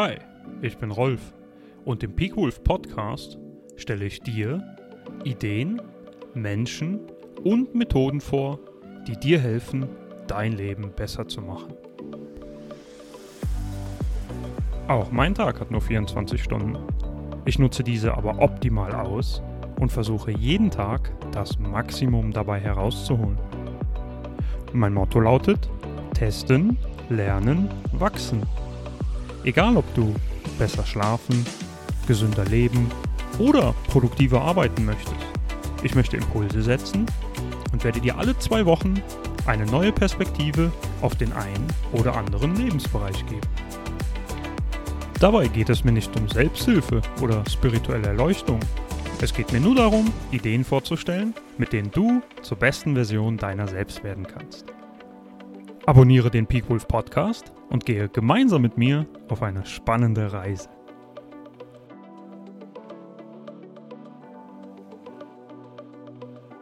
Hi, ich bin Rolf und im Peakwolf Podcast stelle ich dir Ideen, Menschen und Methoden vor, die dir helfen, dein Leben besser zu machen. Auch mein Tag hat nur 24 Stunden. Ich nutze diese aber optimal aus und versuche jeden Tag das Maximum dabei herauszuholen. Mein Motto lautet, testen, lernen, wachsen. Egal ob du besser schlafen, gesünder leben oder produktiver arbeiten möchtest. Ich möchte Impulse setzen und werde dir alle zwei Wochen eine neue Perspektive auf den einen oder anderen Lebensbereich geben. Dabei geht es mir nicht um Selbsthilfe oder spirituelle Erleuchtung. Es geht mir nur darum, Ideen vorzustellen, mit denen du zur besten Version deiner selbst werden kannst. Abonniere den Peakwolf Podcast und gehe gemeinsam mit mir auf eine spannende Reise.